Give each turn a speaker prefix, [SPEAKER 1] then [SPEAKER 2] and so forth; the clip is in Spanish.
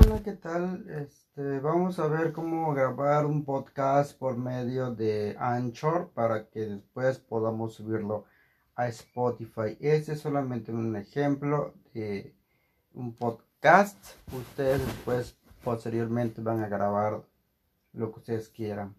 [SPEAKER 1] Hola, ¿qué tal? Este, vamos a ver cómo grabar un podcast por medio de Anchor para que después podamos subirlo a Spotify. Este es solamente un ejemplo de un podcast. Ustedes después posteriormente van a grabar lo que ustedes quieran.